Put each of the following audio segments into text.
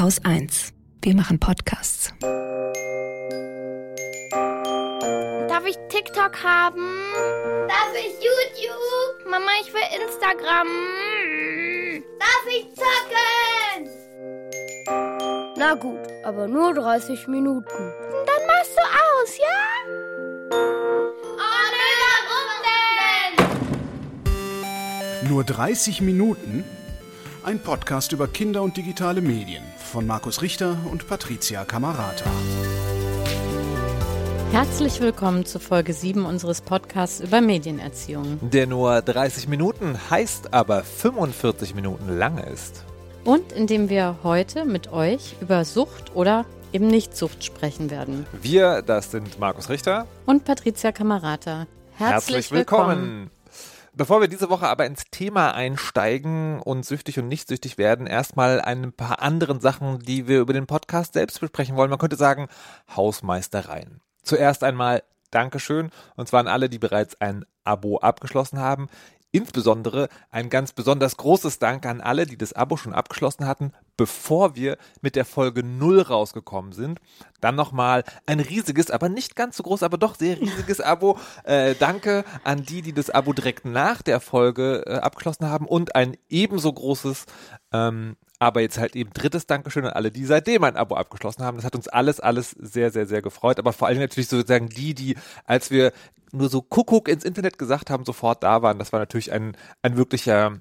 Haus 1. Wir machen Podcasts. Darf ich TikTok haben? Darf ich YouTube? Mama, ich will Instagram. Darf ich zocken? Na gut, aber nur 30 Minuten. Dann machst du aus, ja? Oh nee, warum denn? Nur 30 Minuten? Ein Podcast über Kinder und digitale Medien von Markus Richter und Patricia Camarata. Herzlich willkommen zu Folge 7 unseres Podcasts über Medienerziehung. Der nur 30 Minuten heißt aber 45 Minuten lang ist. Und in dem wir heute mit euch über Sucht oder eben Nichtsucht sprechen werden. Wir, das sind Markus Richter Und Patricia Camarata. Herzlich, willkommen. Bevor wir diese Woche aber ins Thema einsteigen und süchtig und nicht süchtig werden, erstmal ein paar anderen Sachen, die wir über den Podcast selbst besprechen wollen. Man könnte sagen, Hausmeistereien. Zuerst einmal Dankeschön und zwar an alle, die bereits ein Abo abgeschlossen haben. Insbesondere ein ganz besonders großes Dank an alle, die das Abo schon abgeschlossen hatten, bevor wir mit der Folge 0 rausgekommen sind. Dann nochmal ein riesiges, aber nicht ganz so groß, aber doch sehr riesiges Abo. Äh, danke an die, die das Abo direkt nach der Folge äh, abgeschlossen haben und ein ebenso großes ähm, aber jetzt halt eben drittes Dankeschön an alle, die seitdem ein Abo abgeschlossen haben. Das hat uns alles, alles sehr, sehr, sehr gefreut. Aber vor allem natürlich sozusagen die, die, als wir nur so Kuckuck ins Internet gesagt haben, sofort da waren. Das war natürlich ein, ein wirklicher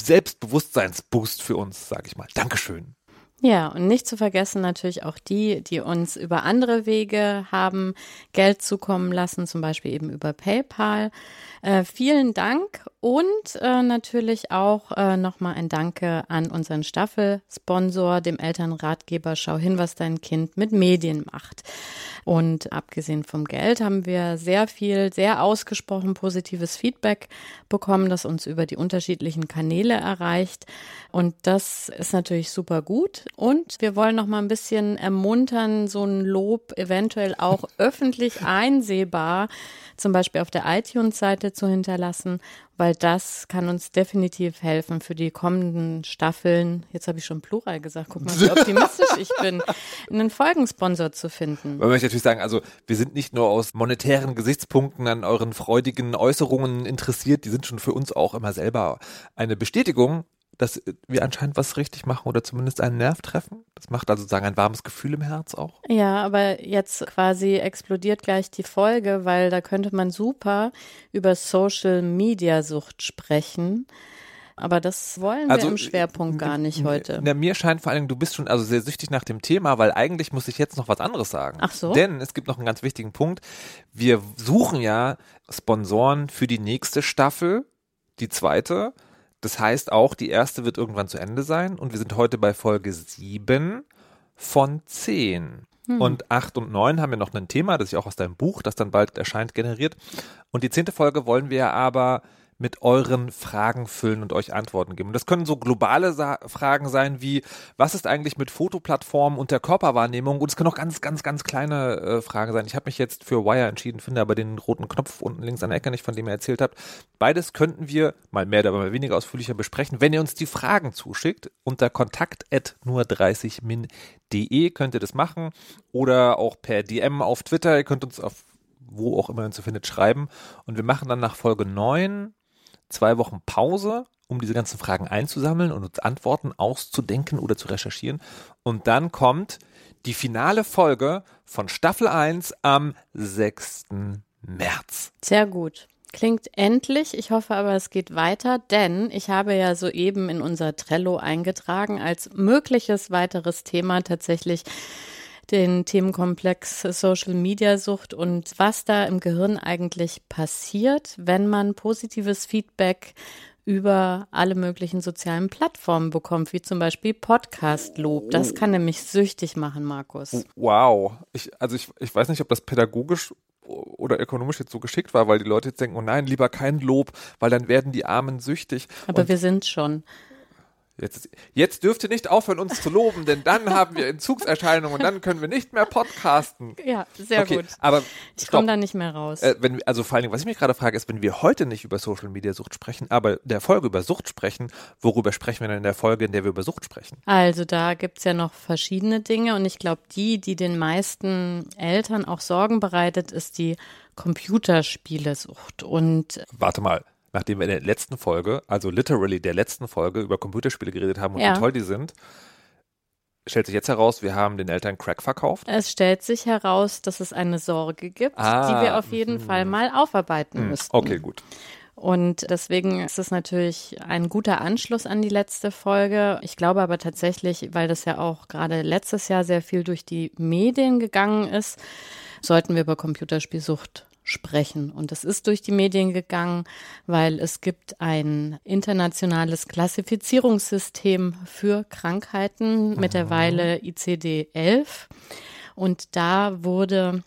Selbstbewusstseinsboost für uns, sage ich mal. Dankeschön. Ja, und nicht zu vergessen natürlich auch die, die uns über andere Wege haben Geld zukommen lassen, zum Beispiel eben über PayPal. Äh, vielen Dank und äh, natürlich auch äh, nochmal ein Danke an unseren Staffelsponsor, dem Elternratgeber Schau hin, was dein Kind mit Medien macht. Und abgesehen vom Geld haben wir sehr viel, sehr ausgesprochen positives Feedback bekommen, das uns über die unterschiedlichen Kanäle erreicht. Und das ist natürlich super gut. Und wir wollen noch mal ein bisschen ermuntern, so ein Lob eventuell auch öffentlich einsehbar, zum Beispiel auf der iTunes-Seite zu hinterlassen, weil das kann uns definitiv helfen für die kommenden Staffeln. Jetzt habe ich schon Plural gesagt. Guck mal, wie optimistisch ich bin, einen Folgensponsor zu finden. Man möchte natürlich sagen, also wir sind nicht nur aus monetären Gesichtspunkten an euren freudigen Äußerungen interessiert, die sind schon für uns auch immer selber eine Bestätigung, dass wir anscheinend was richtig machen oder zumindest einen Nerv treffen. Das macht also sozusagen ein warmes Gefühl im Herz auch. Ja, aber jetzt quasi explodiert gleich die Folge, weil da könnte man super über Social Media Sucht sprechen. Aber das wollen wir Also, im Schwerpunkt gar nicht heute. Na, mir scheint vor allem, du bist schon also sehr süchtig nach dem Thema, weil eigentlich muss ich jetzt noch was anderes sagen. Ach so? Denn es gibt noch einen ganz wichtigen Punkt. Wir suchen ja Sponsoren für die nächste Staffel, die zweite. Das heißt auch, die erste wird irgendwann zu Ende sein und wir sind heute bei Folge 7 von 10. Und 8 und 9 haben wir noch ein Thema, das ich auch aus deinem Buch, das dann bald erscheint, generiert. Und die zehnte Folge wollen wir aber mit euren Fragen füllen und euch Antworten geben. Und das können so globale Sa Fragen sein wie, was ist eigentlich mit Fotoplattformen und der Körperwahrnehmung? Und es können auch ganz, ganz, ganz kleine äh, Fragen sein. Ich habe mich jetzt für Wire entschieden, finde aber den roten Knopf unten links an der Ecke nicht, von dem ihr erzählt habt. Beides könnten wir mal mehr, aber mal weniger ausführlicher besprechen. Wenn ihr uns die Fragen zuschickt, unter kontakt nur 30min.de könnt ihr das machen oder auch per DM auf Twitter. Ihr könnt uns auf wo auch immer ihr uns findet, schreiben. Und wir machen dann nach Folge 9 zwei Wochen Pause, um diese ganzen Fragen einzusammeln und uns Antworten auszudenken oder zu recherchieren. Und dann kommt die finale Folge von Staffel 1 am 6. März. Sehr gut. Klingt endlich. Ich hoffe aber, es geht weiter, denn ich habe ja soeben in unser Trello eingetragen als mögliches weiteres Thema tatsächlich den Themenkomplex Social Media Sucht und was da im Gehirn eigentlich passiert, wenn man positives Feedback über alle möglichen sozialen Plattformen bekommt, wie zum Beispiel Podcast-Lob. Das kann nämlich süchtig machen, Markus. Wow. Ich, also ich, ich weiß nicht, ob das pädagogisch oder ökonomisch jetzt so geschickt war, weil die Leute jetzt denken, oh nein, lieber kein Lob, weil dann werden die Armen süchtig. Aber Und wir sind schon. Jetzt, jetzt dürft ihr nicht aufhören, uns zu loben, denn dann haben wir Entzugserscheinungen und dann können wir nicht mehr podcasten. Ja, sehr okay, gut. Aber Ich komme da nicht mehr raus. Äh, wenn, also vor allen Dingen, was ich mich gerade frage, ist, wenn wir heute nicht über Social Media Sucht sprechen, aber der Folge über Sucht sprechen, worüber sprechen wir denn in der Folge, in der wir über Sucht sprechen? Also da gibt's ja noch verschiedene Dinge und ich glaube, die, die den meisten Eltern auch Sorgen bereitet, ist die Computerspielesucht. Und Warte mal, nachdem wir in der letzten Folge, also literally der letzten Folge, über Computerspiele geredet haben und Ja. wie toll die sind, stellt sich jetzt heraus, wir haben den Eltern Crack verkauft. es stellt sich heraus, dass es eine Sorge gibt, Ah, die wir auf jeden Fall mal aufarbeiten Hm, müssen. Okay, gut. Und deswegen ist es natürlich ein guter Anschluss an die letzte Folge. Ich glaube aber tatsächlich, weil das ja auch gerade letztes Jahr sehr viel durch die Medien gegangen ist, sollten wir über Computerspielsucht sprechen. Und es ist durch die Medien gegangen, weil es gibt ein internationales Klassifizierungssystem für Krankheiten, mittlerweile ICD-11. Und da wurde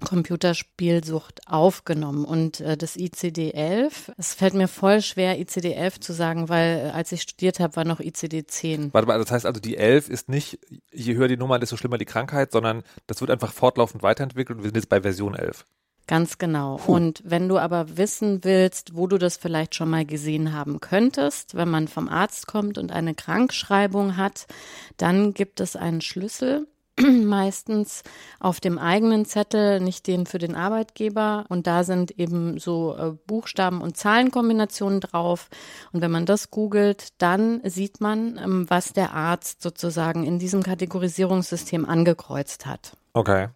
Computerspielsucht aufgenommen und äh, das ICD-11, es fällt mir voll schwer, ICD-11 zu sagen, weil äh, als ich studiert habe, war noch ICD-10. Warte mal, das heißt also, die 11 ist nicht, je höher die Nummer, desto schlimmer die Krankheit, sondern das wird einfach fortlaufend weiterentwickelt und wir sind jetzt bei Version 11. Ganz genau. Und wenn du aber wissen willst, wo du das vielleicht schon mal gesehen haben könntest, wenn man vom Arzt kommt und eine Krankschreibung hat, dann gibt es einen Schlüssel, meistens auf dem eigenen Zettel, nicht den für den Arbeitgeber. Und da sind eben so äh, Buchstaben- und Zahlenkombinationen drauf. Und wenn man das googelt, dann sieht man, ähm, was der Arzt sozusagen in diesem Kategorisierungssystem angekreuzt hat. Okay.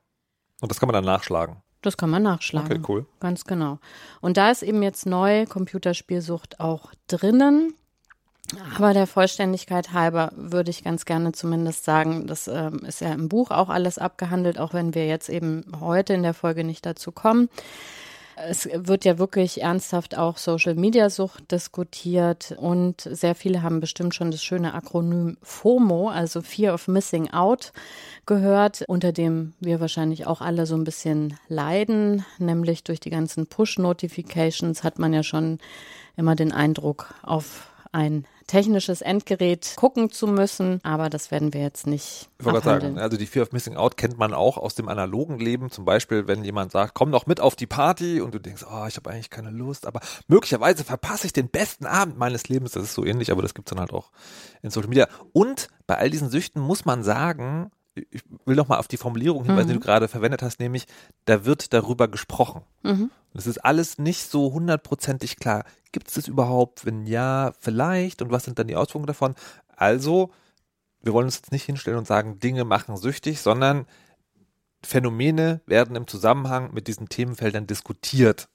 Und das kann man dann nachschlagen. Das kann man nachschlagen. Okay, cool. Ganz genau. Und da ist eben jetzt neu Computerspielsucht auch drinnen. Aber der Vollständigkeit halber würde ich ganz gerne zumindest sagen, das ähm, ist ja im Buch auch alles abgehandelt, auch wenn wir jetzt eben heute in der Folge nicht dazu kommen. Es wird ja wirklich ernsthaft auch Social Media Sucht diskutiert und sehr viele haben bestimmt schon das schöne Akronym FOMO, also Fear of Missing Out, gehört, unter dem wir wahrscheinlich auch alle so ein bisschen leiden, nämlich durch die ganzen Push-Notifications hat man ja schon immer den Eindruck, auf ein technisches Endgerät gucken zu müssen, aber das werden wir jetzt nicht Ich wollte sagen, also die Fear of Missing Out kennt man auch aus dem analogen Leben. Zum Beispiel, wenn jemand sagt, komm doch mit auf die Party und du denkst, oh, ich habe eigentlich keine Lust, aber möglicherweise verpasse ich den besten Abend meines Lebens. Das ist so ähnlich, aber das gibt's dann halt auch in Social Media. Und bei all diesen Süchten muss man sagen, ich will noch mal auf die Formulierung hinweisen, die du gerade verwendet hast, nämlich, da wird darüber gesprochen. Mhm. Das ist alles nicht so hundertprozentig klar. Gibt es das überhaupt? Wenn ja, vielleicht. Und was sind dann die Auswirkungen davon? Also, wir wollen uns jetzt nicht hinstellen und sagen, Dinge machen süchtig, sondern Phänomene werden im Zusammenhang mit diesen Themenfeldern diskutiert.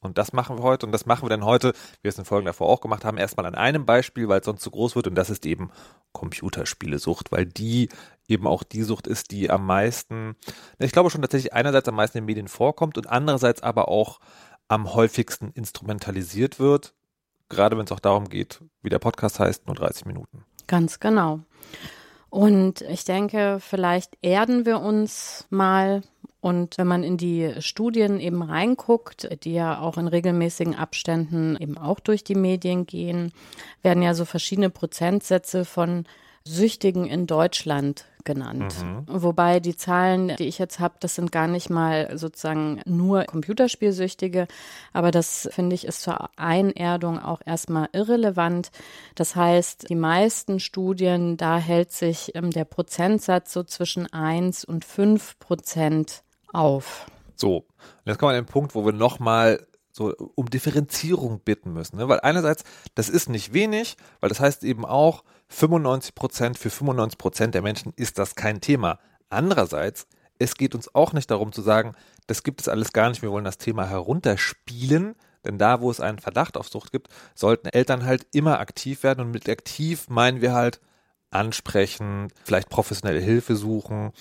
Und das machen wir heute und das machen wir dann heute, wie wir es in Folgen davor auch gemacht haben, erstmal an einem Beispiel, weil es sonst zu groß wird und das ist eben Computerspielesucht, weil die eben auch die Sucht ist, die am meisten, ich glaube schon tatsächlich einerseits am meisten in den Medien vorkommt und andererseits aber auch am häufigsten instrumentalisiert wird, gerade wenn es auch darum geht, wie der Podcast heißt, nur 30 Minuten. Ganz genau. Und ich denke, vielleicht erden wir uns mal. Und wenn man in die Studien eben reinguckt, die ja auch in regelmäßigen Abständen eben auch durch die Medien gehen, werden ja so verschiedene Prozentsätze von Süchtigen in Deutschland genannt. Wobei die Zahlen, die ich jetzt habe, das sind gar nicht mal sozusagen nur Computerspielsüchtige, aber das finde ich ist zur Einerdung auch erstmal irrelevant. Das heißt, die meisten Studien, da hält sich ähm, der Prozentsatz so zwischen 1 und 5 Prozent auf. So, und jetzt kommen wir an den Punkt, wo wir nochmal so um Differenzierung bitten müssen. Ne? Weil einerseits, das ist nicht wenig, weil das heißt eben auch, 95 Prozent für 95 Prozent der Menschen ist das kein Thema. Andererseits, es geht uns auch nicht darum zu sagen, das gibt es alles gar nicht, wir wollen das Thema herunterspielen, denn da, wo es einen Verdacht auf Sucht gibt, sollten Eltern halt immer aktiv werden und mit aktiv meinen wir halt ansprechen, vielleicht professionelle Hilfe suchen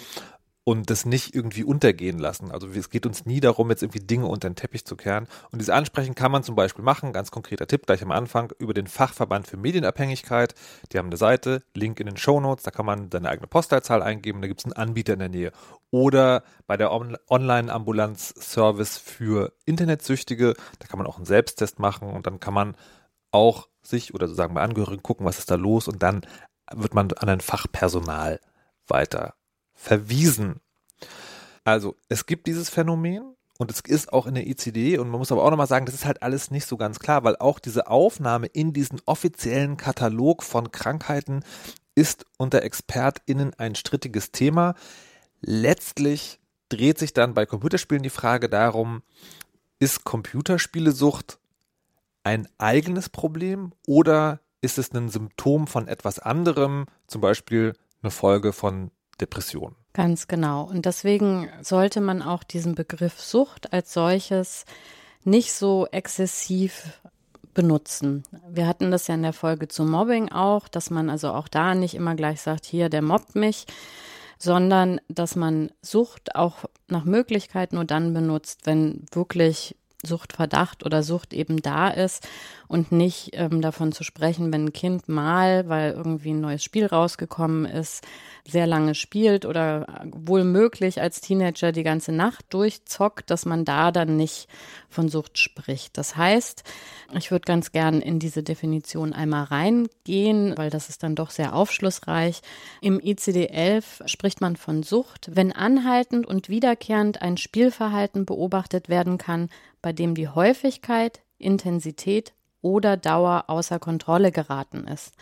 und das nicht irgendwie untergehen lassen. Also es geht uns nie darum, jetzt irgendwie Dinge unter den Teppich zu kehren. Und diese Ansprechen kann man zum Beispiel machen, ganz konkreter Tipp gleich am Anfang, über den Fachverband für Medienabhängigkeit. Die haben eine Seite, Link in den Show Notes, da kann man seine eigene Postleitzahl eingeben, da gibt es einen Anbieter in der Nähe. Oder bei der On Online-Ambulanz-Service für Internetsüchtige, da kann man auch einen Selbsttest machen und dann kann man auch sich oder sozusagen bei Angehörigen gucken, was ist da los und dann wird man an ein Fachpersonal weiter verwiesen. Also es gibt dieses Phänomen und es ist auch in der ICD und man muss aber auch nochmal sagen, das ist halt alles nicht so ganz klar, weil auch diese Aufnahme in diesen offiziellen Katalog von Krankheiten ist unter ExpertInnen ein strittiges Thema. Letztlich dreht sich dann bei Computerspielen die Frage darum, ist Computerspielesucht ein eigenes Problem oder ist es ein Symptom von etwas anderem, zum Beispiel eine Folge von Depression? Ganz genau. Und deswegen sollte man auch diesen Begriff Sucht als solches nicht so exzessiv benutzen. Wir hatten das ja in der Folge zu Mobbing auch, dass man also auch da nicht immer gleich sagt, hier, der mobbt mich, sondern dass man Sucht auch nach Möglichkeit nur dann benutzt, wenn wirklich Suchtverdacht oder Sucht eben da ist und nicht ähm, davon zu sprechen, wenn ein Kind mal, weil irgendwie ein neues Spiel rausgekommen ist, sehr lange spielt oder wohl möglich als Teenager die ganze Nacht durchzockt, dass man da dann nicht von Sucht spricht. Das heißt, ich würde ganz gern in diese Definition einmal reingehen, weil das ist dann doch sehr aufschlussreich. Im ICD-11 spricht man von Sucht, wenn anhaltend und wiederkehrend ein Spielverhalten beobachtet werden kann, bei dem die Häufigkeit, Intensität oder Dauer außer Kontrolle geraten ist.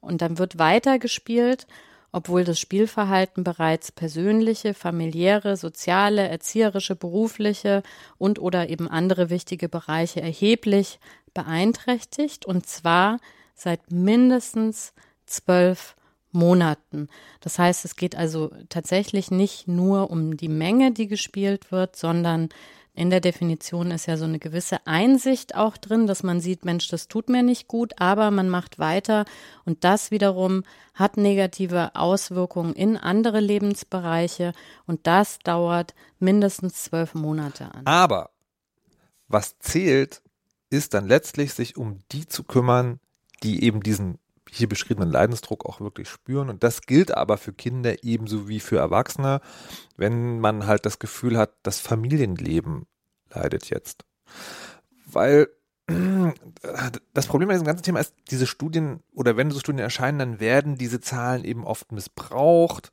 Und dann wird weiter gespielt obwohl das Spielverhalten bereits persönliche, familiäre, soziale, erzieherische, berufliche und oder eben andere wichtige Bereiche erheblich beeinträchtigt und zwar seit mindestens zwölf Monaten. Das heißt, es geht also tatsächlich nicht nur um die Menge, die gespielt wird, sondern in der Definition ist ja so eine gewisse Einsicht auch drin, dass man sieht, Mensch, das tut mir nicht gut, aber man macht weiter und das wiederum hat negative Auswirkungen in andere Lebensbereiche und das dauert mindestens zwölf Monate an. Aber was zählt, ist dann letztlich, sich um die zu kümmern, die eben diesen hier beschriebenen Leidensdruck auch wirklich spüren. Und das gilt aber für Kinder ebenso wie für Erwachsene, wenn man halt das Gefühl hat, das Familienleben leidet jetzt. Weil das Problem bei diesem ganzen Thema ist, diese Studien oder wenn so Studien erscheinen, dann werden diese Zahlen eben oft missbraucht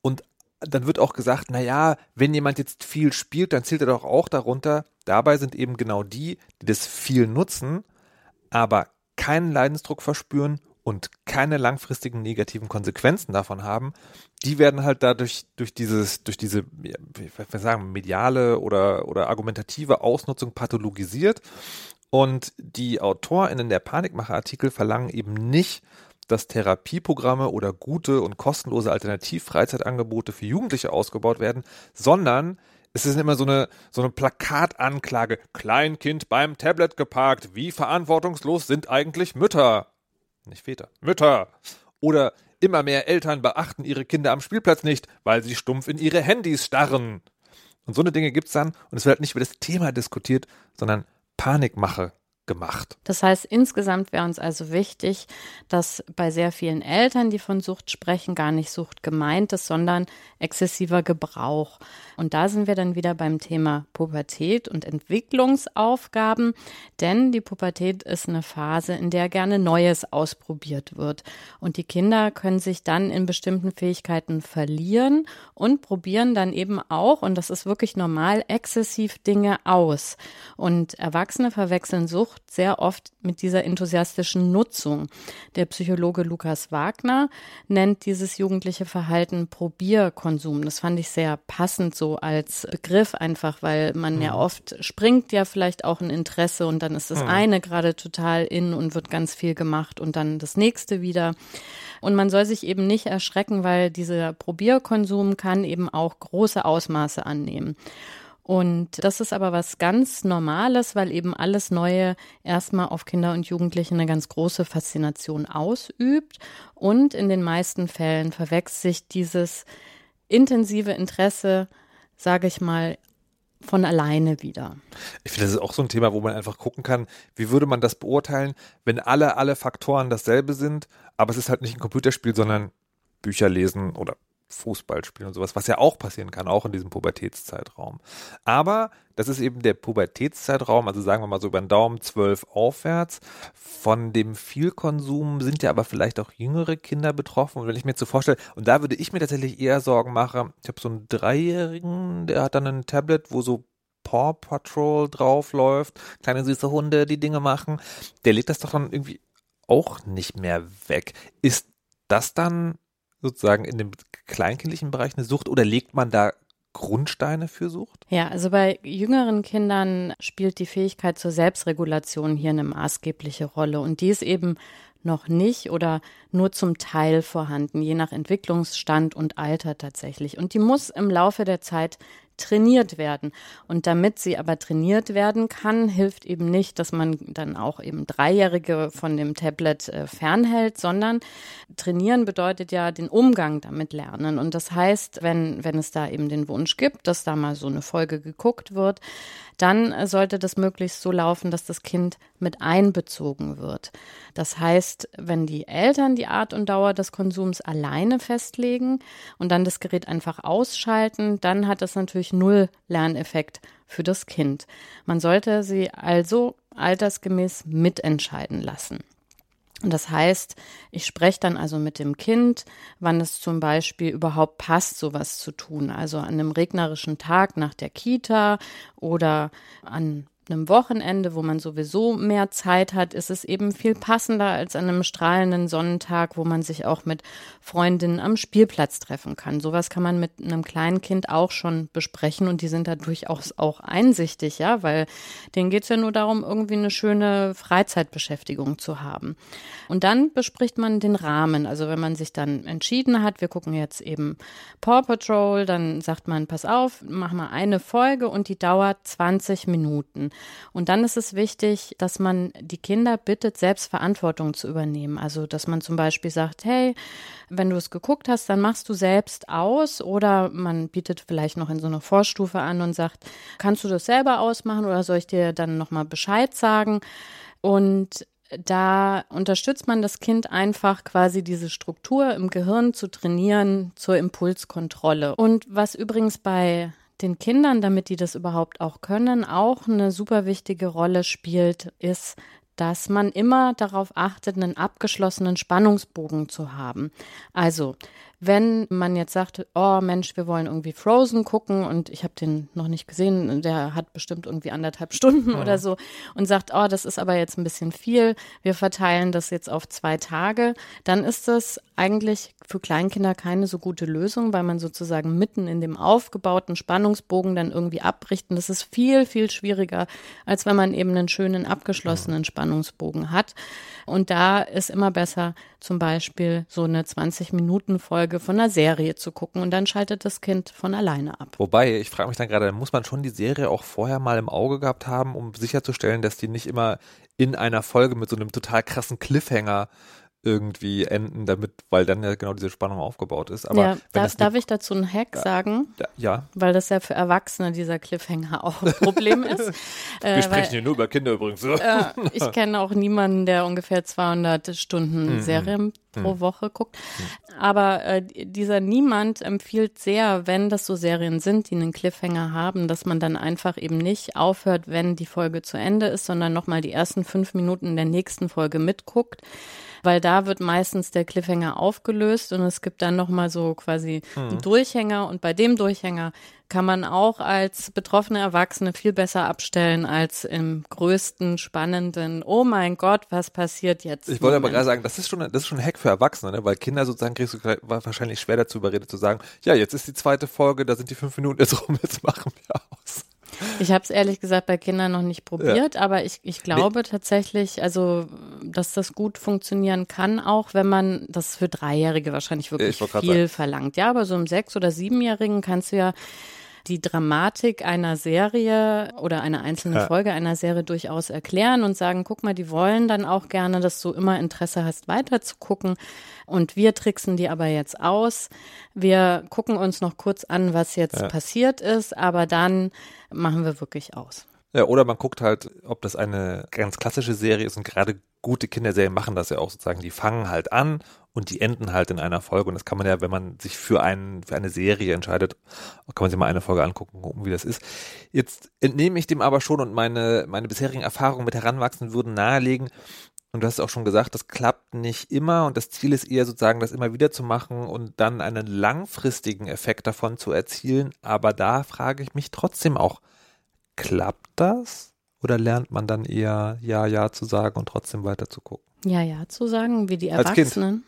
und dann wird auch gesagt, na ja, wenn jemand jetzt viel spielt, dann zählt er doch auch darunter. Dabei sind eben genau die, die das viel nutzen, aber keinen Leidensdruck verspüren und keine langfristigen negativen Konsequenzen davon haben, die werden halt dadurch durch dieses, durch diese, wie sagen, mediale oder, oder argumentative Ausnutzung pathologisiert. Und die AutorInnen der Panikmacher-Artikel verlangen eben nicht, dass Therapieprogramme oder gute und kostenlose Alternativ-Freizeitangebote für Jugendliche ausgebaut werden, sondern es ist immer so eine, so eine Plakatanklage. Kleinkind beim Tablet geparkt. Wie verantwortungslos sind eigentlich Mütter? Nicht Väter, Mütter. Oder immer mehr Eltern beachten ihre Kinder am Spielplatz nicht, weil sie stumpf in ihre Handys starren. Und so eine Dinge gibt's dann und es wird halt nicht über das Thema diskutiert, sondern Panikmache gemacht. Das heißt, insgesamt wäre uns also wichtig, dass bei sehr vielen Eltern, die von Sucht sprechen, gar nicht Sucht gemeint ist, sondern exzessiver Gebrauch. Und da sind wir dann wieder beim Thema Pubertät und Entwicklungsaufgaben, denn die Pubertät ist eine Phase, in der gerne Neues ausprobiert wird. Und die Kinder können sich dann in bestimmten Fähigkeiten verlieren und probieren dann eben auch, und das ist wirklich normal, exzessiv Dinge aus. Und Erwachsene verwechseln Sucht Sucht sehr oft mit dieser enthusiastischen Nutzung. Der Psychologe Lukas Wagner nennt dieses jugendliche Verhalten Probierkonsum. Das fand ich sehr passend so als Begriff einfach, weil man mhm. ja oft springt ja vielleicht auch ein Interesse und dann ist das mhm. eine gerade total in und wird ganz viel gemacht und dann das nächste wieder. Und man soll sich eben nicht erschrecken, weil dieser Probierkonsum kann eben auch große Ausmaße annehmen. Und das ist aber was ganz Normales, weil eben alles Neue erstmal auf Kinder und Jugendliche eine ganz große Faszination ausübt. Und in den meisten Fällen verwechselt sich dieses intensive Interesse, sage ich mal, von alleine wieder. Ich finde, das ist auch so ein Thema, wo man einfach gucken kann, wie würde man das beurteilen, wenn alle, alle Faktoren dasselbe sind, aber es ist halt nicht ein Computerspiel, sondern Bücher lesen oder Fußball spielen und sowas, was ja auch passieren kann, auch in diesem Pubertätszeitraum. Aber das ist eben der Pubertätszeitraum, also sagen wir mal so über den Daumen zwölf aufwärts. Von dem Vielkonsum sind ja aber vielleicht auch jüngere Kinder betroffen. Und wenn ich mir jetzt so vorstelle, und da würde ich mir tatsächlich eher Sorgen machen, ich habe so einen Dreijährigen, der hat dann ein Tablet, wo so Paw Patrol draufläuft, kleine süße Hunde, die Dinge machen, der legt das doch dann irgendwie auch nicht mehr weg. Ist das dann sozusagen in dem kleinkindlichen Bereich eine Sucht oder legt man da Grundsteine für Sucht? Ja, also bei jüngeren Kindern spielt die Fähigkeit zur Selbstregulation hier eine maßgebliche Rolle und die ist eben noch nicht oder nur zum Teil vorhanden, je nach Entwicklungsstand und Alter tatsächlich. Und die muss im Laufe der Zeit trainiert werden. Und damit sie aber trainiert werden kann, hilft eben nicht, dass man dann auch eben Dreijährige von dem Tablet äh, fernhält, sondern trainieren bedeutet ja den Umgang damit lernen. Und das heißt, wenn, wenn es da eben den Wunsch gibt, dass da mal so eine Folge geguckt wird, dann sollte das möglichst so laufen, dass das Kind mit einbezogen wird. Das heißt, wenn die Eltern die Art und Dauer des Konsums alleine festlegen und dann das Gerät einfach ausschalten, dann hat das natürlich null Lerneffekt für das Kind. Man sollte sie also altersgemäß mitentscheiden lassen. Und das heißt, ich spreche dann also mit dem Kind, wann es zum Beispiel überhaupt passt, sowas zu tun. Also an einem regnerischen Tag nach der Kita oder an einem Wochenende, wo man sowieso mehr Zeit hat, ist es eben viel passender als an einem strahlenden Sonnentag, wo man sich auch mit Freundinnen am Spielplatz treffen kann. Sowas kann man mit einem kleinen Kind auch schon besprechen und die sind da durchaus auch einsichtig, ja, weil denen geht es ja nur darum, irgendwie eine schöne Freizeitbeschäftigung zu haben. Und dann bespricht man den Rahmen. Also wenn man sich dann entschieden hat, wir gucken jetzt eben Paw Patrol, dann sagt man, pass auf, mach mal eine Folge und die dauert 20 Minuten. Und dann ist es wichtig, dass man die Kinder bittet, selbst Verantwortung zu übernehmen. Also, dass man zum Beispiel sagt, hey, wenn du es geguckt hast, dann machst du selbst aus oder man bietet vielleicht noch in so einer Vorstufe an und sagt, kannst du das selber ausmachen oder soll ich dir dann nochmal Bescheid sagen? Und da unterstützt man das Kind einfach quasi diese Struktur im Gehirn zu trainieren zur Impulskontrolle. Und was übrigens bei den Kindern, damit die das überhaupt auch können, auch eine super wichtige Rolle spielt, ist, dass man immer darauf achtet, einen abgeschlossenen Spannungsbogen zu haben. Also wenn man jetzt sagt, oh Mensch, wir wollen irgendwie Frozen gucken und ich habe den noch nicht gesehen, der hat bestimmt irgendwie anderthalb Stunden ja. oder so und sagt, oh, das ist aber jetzt ein bisschen viel, wir verteilen das jetzt auf zwei Tage, dann ist das eigentlich für Kleinkinder keine so gute Lösung, weil man sozusagen mitten in dem aufgebauten Spannungsbogen dann irgendwie abbricht. Und das ist viel, viel schwieriger, als wenn man eben einen schönen abgeschlossenen Spannungsbogen hat. Und da ist immer besser, zum Beispiel so eine 20-Minuten-Folge von einer Serie zu gucken und dann schaltet das Kind von alleine ab. Wobei, ich frage mich dann gerade, muss man schon die Serie auch vorher mal im Auge gehabt haben, um sicherzustellen, dass die nicht immer in einer Folge mit so einem total krassen Cliffhanger irgendwie enden, damit, weil dann ja genau diese Spannung aufgebaut ist. Aber ja, darf, darf ich dazu einen Hack sagen? Ja. Weil das ja für Erwachsene dieser Cliffhanger auch ein Problem ist. Wir äh, sprechen hier nur über Kinder übrigens. Äh, ich kenne auch niemanden, der ungefähr 200 Stunden mhm. Serien pro mhm. Woche guckt. Mhm. Aber äh, dieser Niemand empfiehlt sehr, wenn das so Serien sind, die einen Cliffhanger haben, dass man dann einfach eben nicht aufhört, wenn die Folge zu Ende ist, sondern nochmal die ersten fünf Minuten der nächsten Folge mitguckt weil da wird meistens der Cliffhanger aufgelöst und es gibt dann nochmal so quasi mhm. einen Durchhänger und bei dem Durchhänger kann man auch als betroffene Erwachsene viel besser abstellen als im größten spannenden, oh mein Gott, was passiert jetzt? Ich wollte aber gerade sagen, das ist schon, das ist schon ein Hack für Erwachsene, ne? weil Kinder sozusagen kriegst du wahrscheinlich schwer dazu überredet zu sagen, ja, jetzt ist die zweite Folge, da sind die fünf Minuten jetzt rum, jetzt machen wir aus. Ich habe es ehrlich gesagt bei Kindern noch nicht probiert, ja. aber ich, ich glaube nee. tatsächlich, also, dass das gut funktionieren kann, auch wenn man das für Dreijährige wahrscheinlich wirklich viel verlangt. Ja, aber so im Sechs- oder Siebenjährigen kannst du ja die Dramatik einer Serie oder einer einzelnen ja. Folge einer Serie durchaus erklären und sagen, guck mal, die wollen dann auch gerne, dass du immer Interesse hast, weiter zu gucken. Und wir tricksen die aber jetzt aus. Wir gucken uns noch kurz an, was jetzt ja. passiert ist, aber dann machen wir wirklich aus. Ja, oder man guckt halt, ob das eine ganz klassische Serie ist und gerade gute Kinderserien machen das ja auch sozusagen. Die fangen halt an und die enden halt in einer Folge. Und das kann man ja, wenn man sich für, einen, für eine Serie entscheidet, kann man sich mal eine Folge angucken, gucken, wie das ist. Jetzt entnehme ich dem aber schon und meine, meine bisherigen Erfahrungen mit Heranwachsenden würden nahelegen, und du hast auch schon gesagt, das klappt nicht immer und das Ziel ist eher sozusagen, das immer wieder zu machen und dann einen langfristigen Effekt davon zu erzielen. Aber da frage ich mich trotzdem auch, klappt das? Oder lernt man dann eher Ja, Ja zu sagen und trotzdem weiter zu gucken? Ja, ja zu sagen, wie die. Erwachsenen.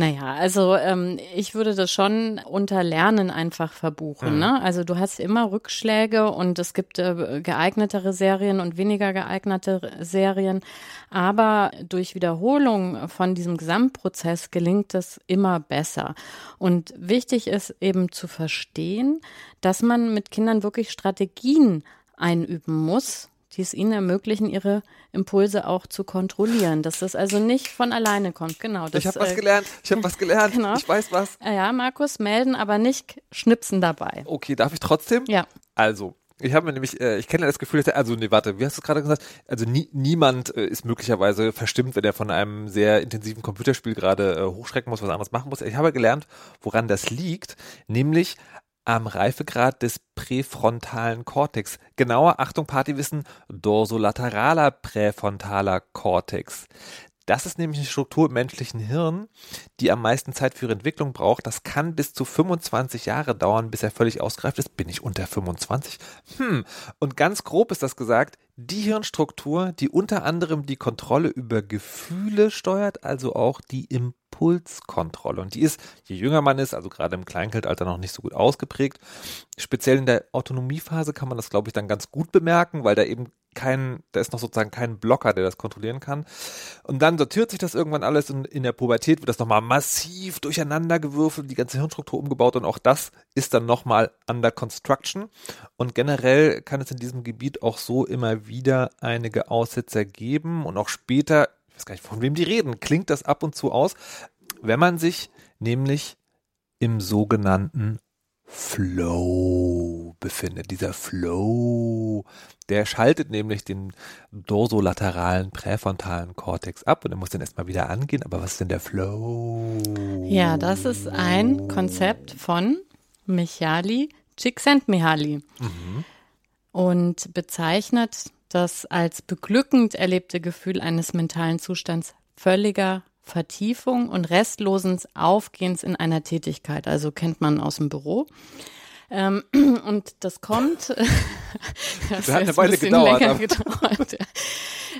Naja, also ähm, ich würde das schon unter Lernen einfach verbuchen. Mhm. Ne? Also du hast immer Rückschläge und es gibt äh, geeignetere Serien und weniger geeignete Serien. Aber durch Wiederholung von diesem Gesamtprozess gelingt es immer besser. Und wichtig ist eben zu verstehen, dass man mit Kindern wirklich Strategien einüben muss, die es ihnen ermöglichen, ihre Impulse auch zu kontrollieren. Dass das also nicht von alleine kommt. Genau. Das, ich habe was äh, gelernt, ich habe was gelernt, genau. ich weiß was. äh, Ja, Markus, melden, aber nicht schnipsen dabei. Okay, darf ich trotzdem? Ja. Also, ich habe mir nämlich, äh, ich kenne ja das Gefühl, dass also nee, warte, wie hast du es gerade gesagt? Also nie, niemand äh, ist möglicherweise verstimmt, wenn er von einem sehr intensiven Computerspiel gerade äh, hochschrecken muss, was anderes machen muss. Ich habe gelernt, woran das liegt, nämlich am Reifegrad des präfrontalen Kortex. Genauer, Achtung, Partywissen, dorsolateraler präfrontaler Kortex. Das ist nämlich eine Struktur im menschlichen Hirn, die am meisten Zeit für ihre Entwicklung braucht. Das kann bis zu 25 Jahre dauern, bis er völlig ausgereift ist. Bin ich unter 25? Hm. Und ganz grob ist das gesagt, die Hirnstruktur, die unter anderem die Kontrolle über Gefühle steuert, also auch die Impulskontrolle. Und die ist, je jünger man ist, also gerade im Kleinkindalter noch nicht so gut ausgeprägt. Speziell in der Autonomiephase kann man das, glaube ich, dann ganz gut bemerken, weil da eben kein, da ist noch sozusagen kein Blocker, der das kontrollieren kann. Und dann sortiert sich das irgendwann alles und in der Pubertät wird das nochmal massiv durcheinander gewürfelt, die ganze Hirnstruktur umgebaut und auch das ist dann nochmal under construction. Und generell kann es in diesem Gebiet auch so immer wieder einige Aussetzer geben und auch später, weiß gar nicht, von wem die reden, klingt das ab und zu aus, wenn man sich nämlich im sogenannten Flow befindet. Dieser Flow, der schaltet nämlich den dorsolateralen präfrontalen Kortex ab und er muss dann erstmal wieder angehen. Aber was ist denn der Flow? Ja, das ist ein Konzept von Michali Csikszentmihalyi und bezeichnet das als beglückend erlebte Gefühl eines mentalen Zustands völliger Vertiefung und restlosen Aufgehens in einer Tätigkeit. Also kennt man aus dem Büro. Ähm, und das kommt. das hat eine Weile bisschen gedauert, gedauert,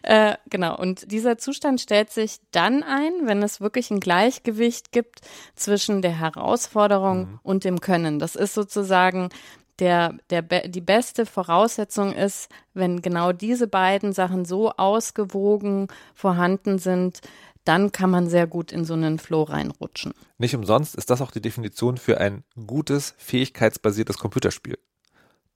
äh, genau. Und dieser Zustand stellt sich dann ein, wenn es wirklich ein Gleichgewicht gibt zwischen der Herausforderung und dem Können. Das ist sozusagen der, der, die beste Voraussetzung ist, wenn genau diese beiden Sachen so ausgewogen vorhanden sind, dann kann man sehr gut in so einen Flow reinrutschen. Nicht umsonst ist das auch die Definition für ein gutes, fähigkeitsbasiertes Computerspiel.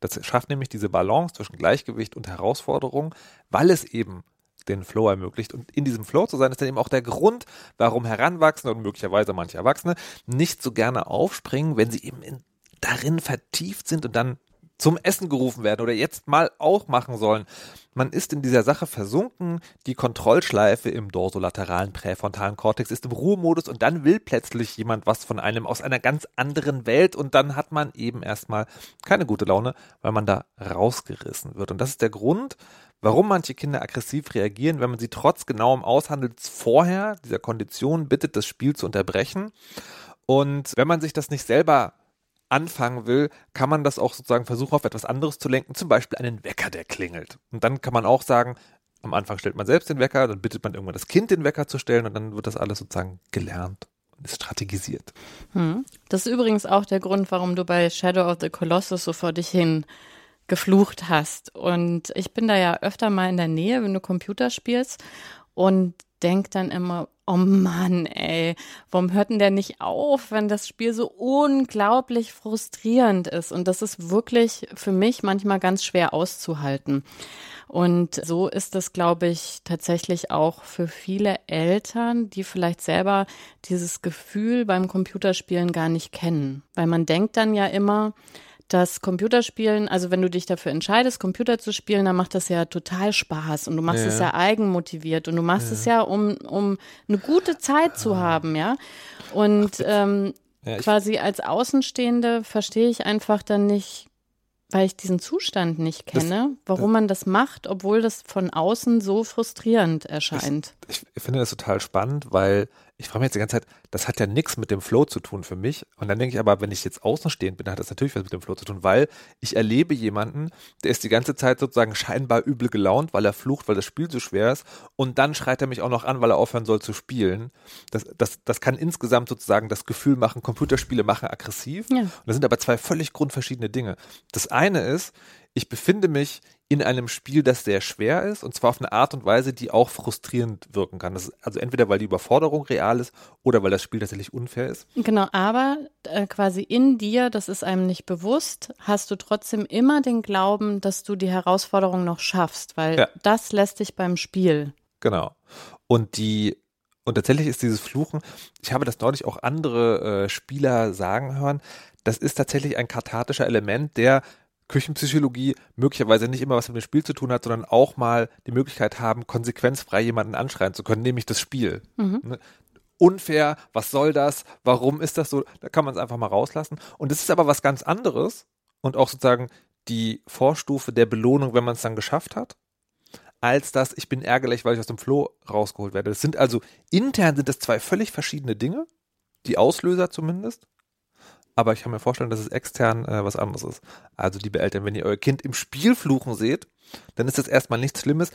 Das schafft nämlich diese Balance zwischen Gleichgewicht und Herausforderung, weil es eben den Flow ermöglicht. Und in diesem Flow zu sein, ist dann eben auch der Grund, warum Heranwachsende und möglicherweise manche Erwachsene nicht so gerne aufspringen, wenn sie eben in, darin vertieft sind und dann zum Essen gerufen werden oder jetzt mal auch machen sollen. Man ist in dieser Sache versunken, die Kontrollschleife im dorsolateralen präfrontalen Kortex ist im Ruhemodus und dann will plötzlich jemand was von einem aus einer ganz anderen Welt und dann hat man eben erstmal keine gute Laune, weil man da rausgerissen wird. Und das ist der Grund, warum manche Kinder aggressiv reagieren, wenn man sie trotz genauem Aushandels vorher dieser Kondition bittet, das Spiel zu unterbrechen. Und wenn man sich das nicht selber anfangen will, kann man das auch sozusagen versuchen, auf etwas anderes zu lenken, zum Beispiel einen Wecker, der klingelt. Und dann kann man auch sagen, am Anfang stellt man selbst den Wecker, dann bittet man irgendwann das Kind, den Wecker zu stellen und dann wird das alles sozusagen gelernt und ist strategisiert. Hm. Das ist übrigens auch der Grund, warum du bei Shadow of the Colossus so vor dich hin geflucht hast. Und ich bin da ja öfter mal in der Nähe, wenn du Computer spielst und denk dann immer, oh Mann, ey, warum hört denn der nicht auf, wenn das Spiel so unglaublich frustrierend ist? Und das ist wirklich für mich manchmal ganz schwer auszuhalten. Und so ist es, glaube ich, tatsächlich auch für viele Eltern, die vielleicht selber dieses Gefühl beim Computerspielen gar nicht kennen. Weil man denkt dann ja immer, das Computerspielen, also wenn du dich dafür entscheidest, Computer zu spielen, dann macht das ja total Spaß und du machst Ja. es ja eigenmotiviert und du machst es ja, um, um eine gute Zeit zu haben, ja. Und ähm, Ja, ich, quasi als Außenstehende verstehe ich einfach dann nicht, weil ich diesen Zustand nicht Das- kenne, warum man das macht, obwohl das von außen so frustrierend erscheint. ich finde das total spannend, weil ich frage mich jetzt die ganze Zeit, das hat ja nichts mit dem Flow zu tun für mich. Und dann denke ich aber, wenn ich jetzt außenstehend bin, dann hat das natürlich was mit dem Flow zu tun, weil ich erlebe jemanden, der ist die ganze Zeit sozusagen scheinbar übel gelaunt, weil er flucht, weil das Spiel so schwer ist. Und dann schreit er mich auch noch an, weil er aufhören soll zu spielen. Das, das, das kann insgesamt sozusagen das Gefühl machen, Computerspiele machen aggressiv. Ja. Und das sind aber zwei völlig grundverschiedene Dinge. Das eine ist, ich befinde mich in einem Spiel, das sehr schwer ist, und zwar auf eine Art und Weise, die auch frustrierend wirken kann. Das ist also entweder, weil die Überforderung real ist oder weil das Spiel tatsächlich unfair ist. Genau, aber äh, quasi in dir, das ist einem nicht bewusst, hast du trotzdem immer den Glauben, dass du die Herausforderung noch schaffst, weil Ja. das lässt dich beim Spiel. Genau. Und die, und tatsächlich ist dieses Fluchen, ich habe das neulich auch andere äh, Spieler sagen hören, das ist tatsächlich ein kathartischer Element, der Küchenpsychologie möglicherweise nicht immer was mit dem Spiel zu tun hat, sondern auch mal die Möglichkeit haben, konsequenzfrei jemanden anschreien zu können, nämlich das Spiel. Ne? Unfair, was soll das? Warum ist das so? Da kann man es einfach mal rauslassen. Und es ist aber was ganz anderes und auch sozusagen die Vorstufe der Belohnung, wenn man es dann geschafft hat als das, ich bin ärgerlich, weil ich aus dem Floh rausgeholt werde. Das sind also, intern sind das zwei völlig verschiedene Dinge, die Auslöser zumindest. Aber ich kann mir vorstellen, dass es extern äh, was anderes ist. Also, liebe Eltern, wenn ihr euer Kind im Spiel fluchen seht, dann ist das erstmal nichts Schlimmes.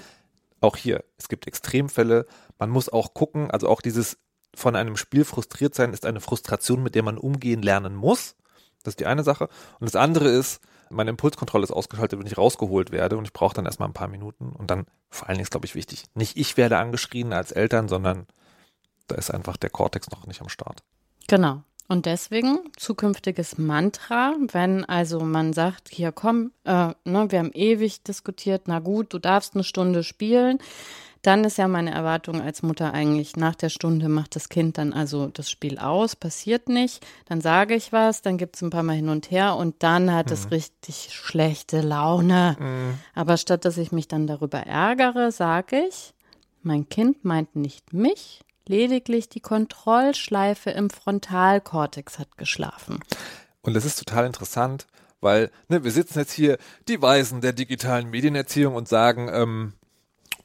Auch hier, es gibt Extremfälle. Man muss auch gucken, also auch dieses von einem Spiel frustriert sein ist eine Frustration, mit der man umgehen lernen muss. Das ist die eine Sache. Und das andere ist, meine Impulskontrolle ist ausgeschaltet, wenn ich rausgeholt werde und ich brauche dann erstmal ein paar Minuten. Und dann, vor allen Dingen ist, glaube ich, wichtig, nicht ich werde angeschrien als Eltern, sondern da ist einfach der Kortex noch nicht am Start. Genau. Und deswegen zukünftiges Mantra, wenn also man sagt, hier komm, äh, ne, wir haben ewig diskutiert, na gut, du darfst eine Stunde spielen, dann ist ja meine Erwartung als Mutter eigentlich, nach der Stunde macht das Kind dann also das Spiel aus, passiert nicht, dann sage ich was, dann gibt es ein paar Mal hin und her und dann hat es richtig schlechte Laune. Aber statt dass ich mich dann darüber ärgere, sage ich, mein Kind meint nicht mich, lediglich die Kontrollschleife im Frontalkortex hat geschlafen. Und das ist total interessant, weil ne, wir sitzen jetzt hier, die Weisen der digitalen Medienerziehung und sagen, ähm,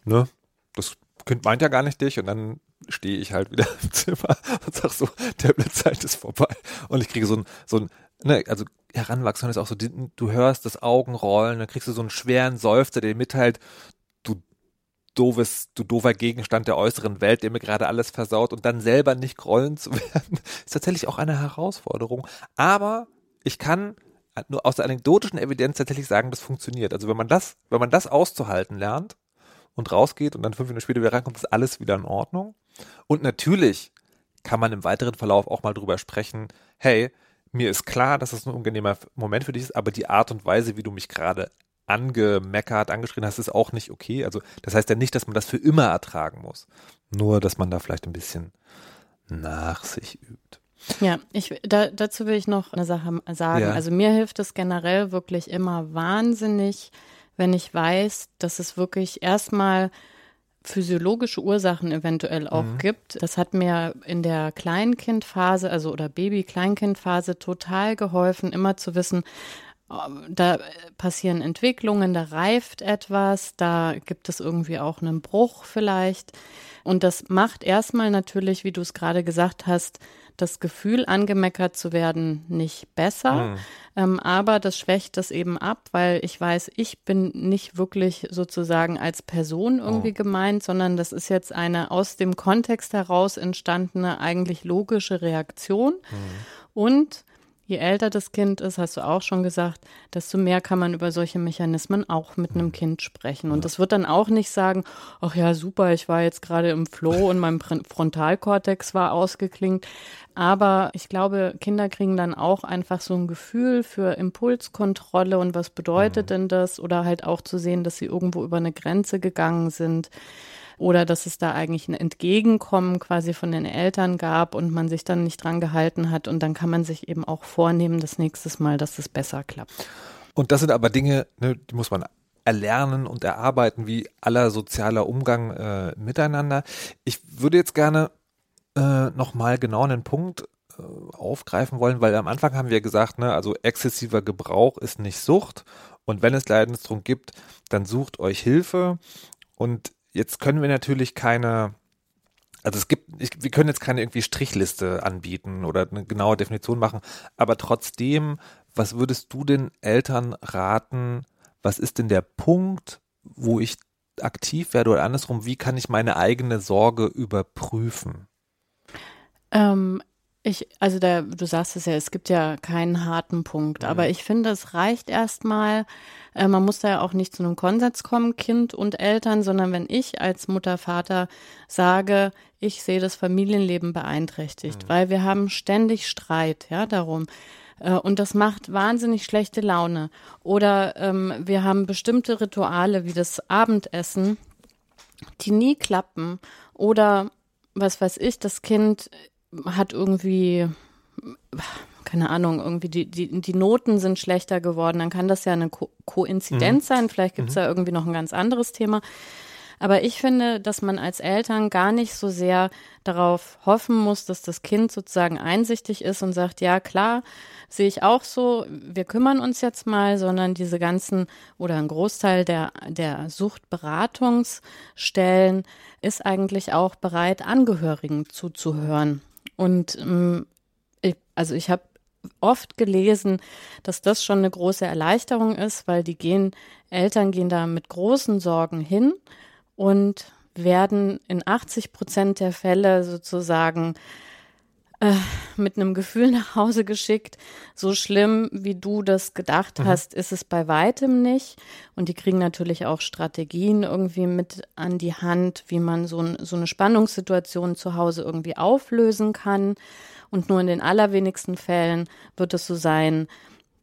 ne, das Kind meint ja gar nicht dich und dann stehe ich halt wieder im Zimmer und sag so, Tabletzeit ist vorbei und ich kriege so ein, so ein, ne, also Heranwachsende ist auch so, du hörst das Augenrollen, dann kriegst du so einen schweren Seufzer, der mitteilt, doofes, du doofer Gegenstand der äußeren Welt, der mir gerade alles versaut und dann selber nicht grollen zu werden, ist tatsächlich auch eine Herausforderung. Aber ich kann nur aus der anekdotischen Evidenz tatsächlich sagen, das funktioniert. Also wenn man das, wenn man das auszuhalten lernt und rausgeht und dann fünf Minuten später wieder reinkommt, ist alles wieder in Ordnung. Und natürlich kann man im weiteren Verlauf auch mal drüber sprechen, hey, mir ist klar, dass das ein unangenehmer Moment für dich ist, aber die Art und Weise, wie du mich gerade angemeckert, angeschrien hast, ist auch nicht okay. Also das heißt ja nicht, dass man das für immer ertragen muss. Nur, dass man da vielleicht ein bisschen nach sich übt. Ja, ich, da, dazu will ich noch eine Sache sagen. Ja. Also mir hilft es generell wirklich immer wahnsinnig, wenn ich weiß, dass es wirklich erstmal physiologische Ursachen eventuell auch Mhm. gibt. Das hat mir in der Kleinkindphase, also oder Baby-Kleinkindphase total geholfen, immer zu wissen, da passieren Entwicklungen, da reift etwas, da gibt es irgendwie auch einen Bruch vielleicht. Und das macht erstmal natürlich, wie du es gerade gesagt hast, das Gefühl, angemeckert zu werden, nicht besser. Ähm, aber das schwächt das eben ab, weil ich weiß, ich bin nicht wirklich sozusagen als Person irgendwie gemeint, sondern das ist jetzt eine aus dem Kontext heraus entstandene, eigentlich logische Reaktion. Und je älter das Kind ist, hast du auch schon gesagt, desto mehr kann man über solche Mechanismen auch mit einem Kind sprechen. Und das wird dann auch nicht sagen, ach ja, super, ich war jetzt gerade im Flow und mein Frontalkortex war ausgeklingt. Aber ich glaube, Kinder kriegen dann auch einfach so ein Gefühl für Impulskontrolle und was bedeutet denn das? Oder halt auch zu sehen, dass sie irgendwo über eine Grenze gegangen sind. Oder dass es da eigentlich ein Entgegenkommen quasi von den Eltern gab und man sich dann nicht dran gehalten hat und dann kann man sich eben auch vornehmen, das nächste Mal, dass es besser klappt. Und das sind aber Dinge, ne, die muss man erlernen und erarbeiten, wie aller sozialer Umgang äh, miteinander. Ich würde jetzt gerne äh, nochmal genau einen Punkt äh, aufgreifen wollen, weil am Anfang haben wir gesagt, ne, also exzessiver Gebrauch ist nicht Sucht und wenn es Leidensdruck gibt, dann sucht euch Hilfe und jetzt können wir natürlich keine also es gibt, ich, wir können jetzt keine irgendwie Strichliste anbieten oder eine genaue Definition machen, aber trotzdem, was würdest du den Eltern raten, was ist denn der Punkt, wo ich aktiv werde oder andersrum, wie kann ich meine eigene Sorge überprüfen? Ähm, ich, also da, du sagst es ja, es gibt ja keinen harten Punkt, mhm. aber ich finde, es reicht erstmal, äh, man muss da ja auch nicht zu einem Konsens kommen, Kind und Eltern, sondern wenn ich als Mutter, Vater sage, ich sehe das Familienleben beeinträchtigt, mhm. weil wir haben ständig Streit, ja, darum. Äh, und das macht wahnsinnig schlechte Laune. Oder ähm, wir haben bestimmte Rituale wie das Abendessen, die nie klappen. Oder was weiß ich, das Kind hat irgendwie keine Ahnung, irgendwie die, die, die Noten sind schlechter geworden, dann kann das ja eine Ko Koinzidenz mhm. sein. Vielleicht gibt es mhm. da irgendwie noch ein ganz anderes Thema. Aber ich finde, dass man als Eltern gar nicht so sehr darauf hoffen muss, dass das Kind sozusagen einsichtig ist und sagt, ja klar, sehe ich auch so, wir kümmern uns jetzt mal, sondern diese ganzen oder ein Großteil der, der Suchtberatungsstellen ist eigentlich auch bereit, Angehörigen zuzuhören. Und ähm, ich, also ich habe oft gelesen, dass das schon eine große Erleichterung ist, weil die gehen, Eltern gehen da mit großen Sorgen hin und werden in 80 Prozent der Fälle sozusagen äh, mit einem Gefühl nach Hause geschickt. So schlimm, wie du das gedacht mhm. hast, ist es bei weitem nicht. Und die kriegen natürlich auch Strategien irgendwie mit an die Hand, wie man so, so eine Spannungssituation zu Hause irgendwie auflösen kann. Und nur in den allerwenigsten Fällen wird es so sein,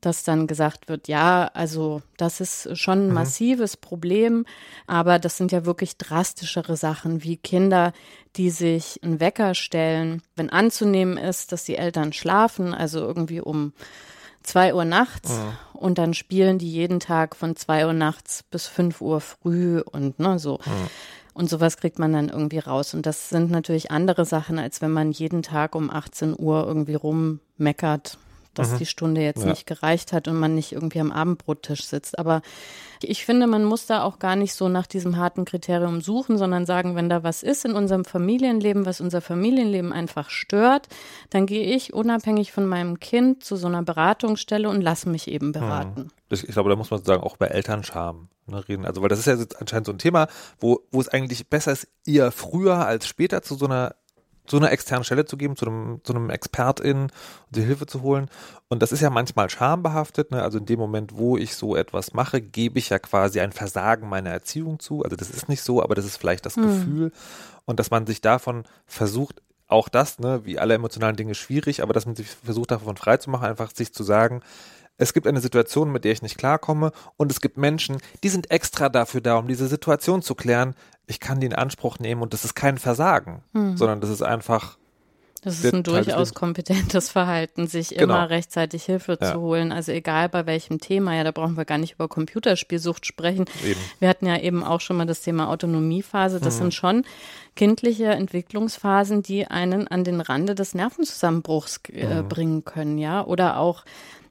dass dann gesagt wird, ja, also das ist schon ein mhm. massives Problem, aber das sind ja wirklich drastischere Sachen wie Kinder, die sich einen Wecker stellen, wenn anzunehmen ist, dass die Eltern schlafen, also irgendwie um zwei Uhr nachts mhm. und dann spielen die jeden Tag von zwei Uhr nachts bis fünf Uhr früh und ne, so. Mhm. Und sowas kriegt man dann irgendwie raus. Und das sind natürlich andere Sachen, als wenn man jeden Tag um 18 Uhr irgendwie rummeckert dass mhm. die Stunde jetzt ja. nicht gereicht hat und man nicht irgendwie am Abendbrottisch sitzt. Aber ich finde, man muss da auch gar nicht so nach diesem harten Kriterium suchen, sondern sagen, wenn da was ist in unserem Familienleben, was unser Familienleben einfach stört, dann gehe ich unabhängig von meinem Kind zu so einer Beratungsstelle und lasse mich eben mhm. beraten. Ich glaube, da muss man sagen, auch bei Elternscham ne, reden. Also, weil das ist ja anscheinend so ein Thema, wo, wo es eigentlich besser ist, eher früher als später zu so einer zu einer externen Stelle zu geben, zu einem, zu einem ExpertIn und die Hilfe zu holen. Und das ist ja manchmal schambehaftet. Ne? Also in dem Moment, wo ich so etwas mache, gebe ich ja quasi ein Versagen meiner Erziehung zu. Also das ist nicht so, aber das ist vielleicht das mhm. Gefühl. Und dass man sich davon versucht, auch das, ne, wie alle emotionalen Dinge schwierig, aber dass man sich versucht, davon frei zu machen, einfach sich zu sagen, es gibt eine Situation, mit der ich nicht klarkomme und es gibt Menschen, die sind extra dafür da, um diese Situation zu klären ich kann die in Anspruch nehmen und das ist kein Versagen, hm. sondern das ist einfach. Das ist ein durchaus kompetentes Verhalten, sich genau. immer rechtzeitig Hilfe ja. zu holen. Also egal bei welchem Thema, ja, da brauchen wir gar nicht über Computerspielsucht sprechen. Eben. Wir hatten ja eben auch schon mal das Thema Autonomiephase. Das mhm. sind schon kindliche Entwicklungsphasen, die einen an den Rande des Nervenzusammenbruchs äh, mhm. bringen können, ja. Oder auch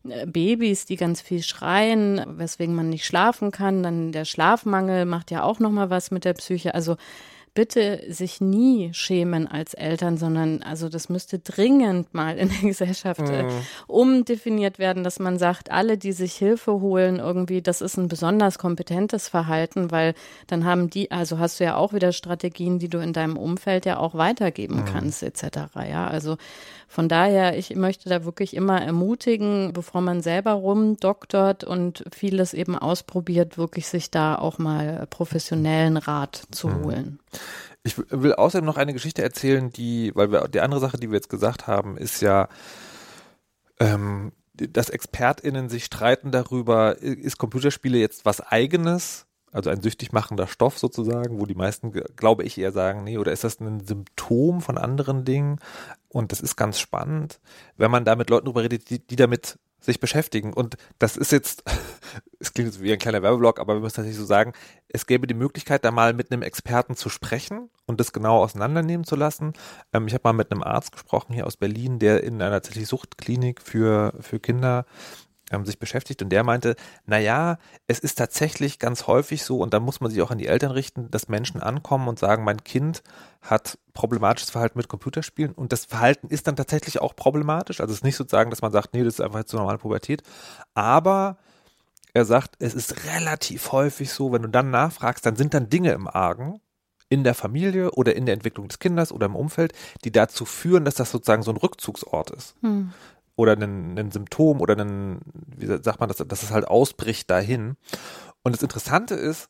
Babys, die ganz viel schreien, weswegen man nicht schlafen kann. Dann der Schlafmangel macht ja auch noch mal was mit der Psyche. Also bitte sich nie schämen als Eltern, sondern also das müsste dringend mal in der Gesellschaft äh, mhm. umdefiniert werden, dass man sagt, alle, die sich Hilfe holen, irgendwie, das ist ein besonders kompetentes Verhalten, weil dann haben die, also hast du ja auch wieder Strategien, die du in deinem Umfeld ja auch weitergeben mhm. kannst, etc. Ja, also von daher, ich möchte da wirklich immer ermutigen, bevor man selber rumdoktort und vieles eben ausprobiert, wirklich sich da auch mal professionellen Rat zu mhm. holen. Ich will außerdem noch eine Geschichte erzählen, die, weil wir die andere Sache, die wir jetzt gesagt haben, ist ja, ähm, dass ExpertInnen sich streiten darüber, ist Computerspiele jetzt was eigenes also ein süchtig machender Stoff sozusagen, wo die meisten, glaube ich, eher sagen, nee, oder ist das ein Symptom von anderen Dingen? Und das ist ganz spannend, wenn man da mit Leuten drüber redet, die, die damit sich beschäftigen. Und das ist jetzt, es klingt wie ein kleiner Werbeblock, aber wir müssen tatsächlich so sagen, es gäbe die Möglichkeit, da mal mit einem Experten zu sprechen und das genau auseinandernehmen zu lassen. Ähm, ich habe mal mit einem Arzt gesprochen hier aus Berlin, der in einer tatsächlich Suchtklinik für, für Kinder ähm, sich beschäftigt und der meinte, na ja, es ist tatsächlich ganz häufig so und da muss man sich auch an die Eltern richten, dass Menschen ankommen und sagen, mein Kind hat problematisches Verhalten mit Computerspielen und das Verhalten ist dann tatsächlich auch problematisch. Also es ist nicht sozusagen, dass man sagt, nee, das ist einfach jetzt so normale Pubertät, aber er sagt, es ist relativ häufig so, wenn du dann nachfragst, dann sind dann Dinge im Argen, in der Familie oder in der Entwicklung des Kindes oder im Umfeld, die dazu führen, dass das sozusagen so ein Rückzugsort ist. Hm oder ein, ein Symptom oder ein, wie sagt man das, dass es halt ausbricht dahin. Und das Interessante ist,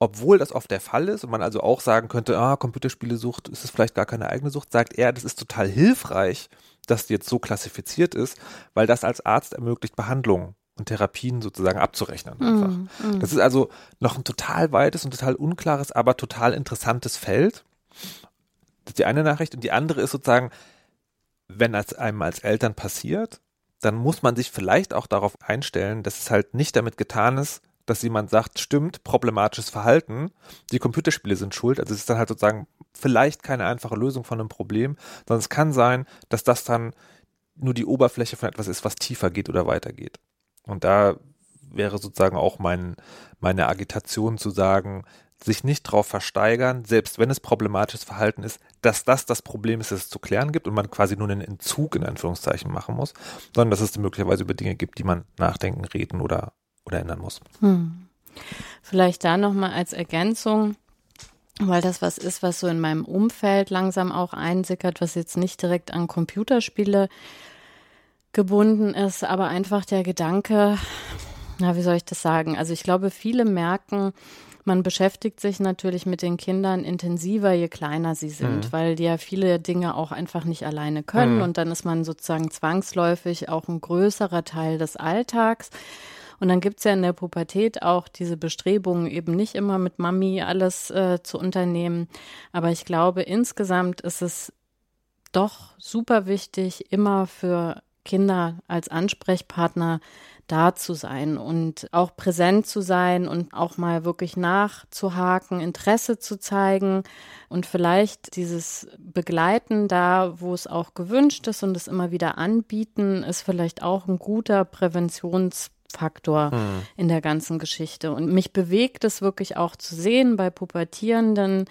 obwohl das oft der Fall ist und man also auch sagen könnte, ah, Computerspielesucht ist es vielleicht gar keine eigene Sucht, sagt er, das ist total hilfreich, dass die jetzt so klassifiziert ist, weil das als Arzt ermöglicht, Behandlungen und Therapien sozusagen abzurechnen. Einfach. Mm, mm. Das ist also noch ein total weites und total unklares, aber total interessantes Feld. Das ist die eine Nachricht. Und die andere ist sozusagen, wenn das einem als Eltern passiert, dann muss man sich vielleicht auch darauf einstellen, dass es halt nicht damit getan ist, dass jemand sagt, stimmt, problematisches Verhalten, die Computerspiele sind schuld. Also es ist dann halt sozusagen vielleicht keine einfache Lösung von einem Problem, sondern es kann sein, dass das dann nur die Oberfläche von etwas ist, was tiefer geht oder weitergeht. Und da wäre sozusagen auch mein, meine Agitation zu sagen, sich nicht darauf versteigern, selbst wenn es problematisches Verhalten ist, dass das das Problem ist, das es zu klären gibt und man quasi nur einen Entzug in Anführungszeichen machen muss, sondern dass es möglicherweise über Dinge gibt, die man nachdenken, reden oder, oder ändern muss. Hm. Vielleicht da nochmal als Ergänzung, weil das was ist, was so in meinem Umfeld langsam auch einsickert, was jetzt nicht direkt an Computerspiele gebunden ist, aber einfach der Gedanke, na, wie soll ich das sagen? Also ich glaube, viele merken, man beschäftigt sich natürlich mit den Kindern intensiver, je kleiner sie sind, mhm. weil die ja viele Dinge auch einfach nicht alleine können. Mhm. Und dann ist man sozusagen zwangsläufig auch ein größerer Teil des Alltags. Und dann gibt es ja in der Pubertät auch diese Bestrebungen, eben nicht immer mit Mami alles äh, zu unternehmen. Aber ich glaube, insgesamt ist es doch super wichtig, immer für Kinder als Ansprechpartner da zu sein und auch präsent zu sein und auch mal wirklich nachzuhaken, Interesse zu zeigen und vielleicht dieses Begleiten da, wo es auch gewünscht ist und es immer wieder anbieten, ist vielleicht auch ein guter Präventionsfaktor mhm. in der ganzen Geschichte. Und mich bewegt es wirklich auch zu sehen bei Pubertierenden,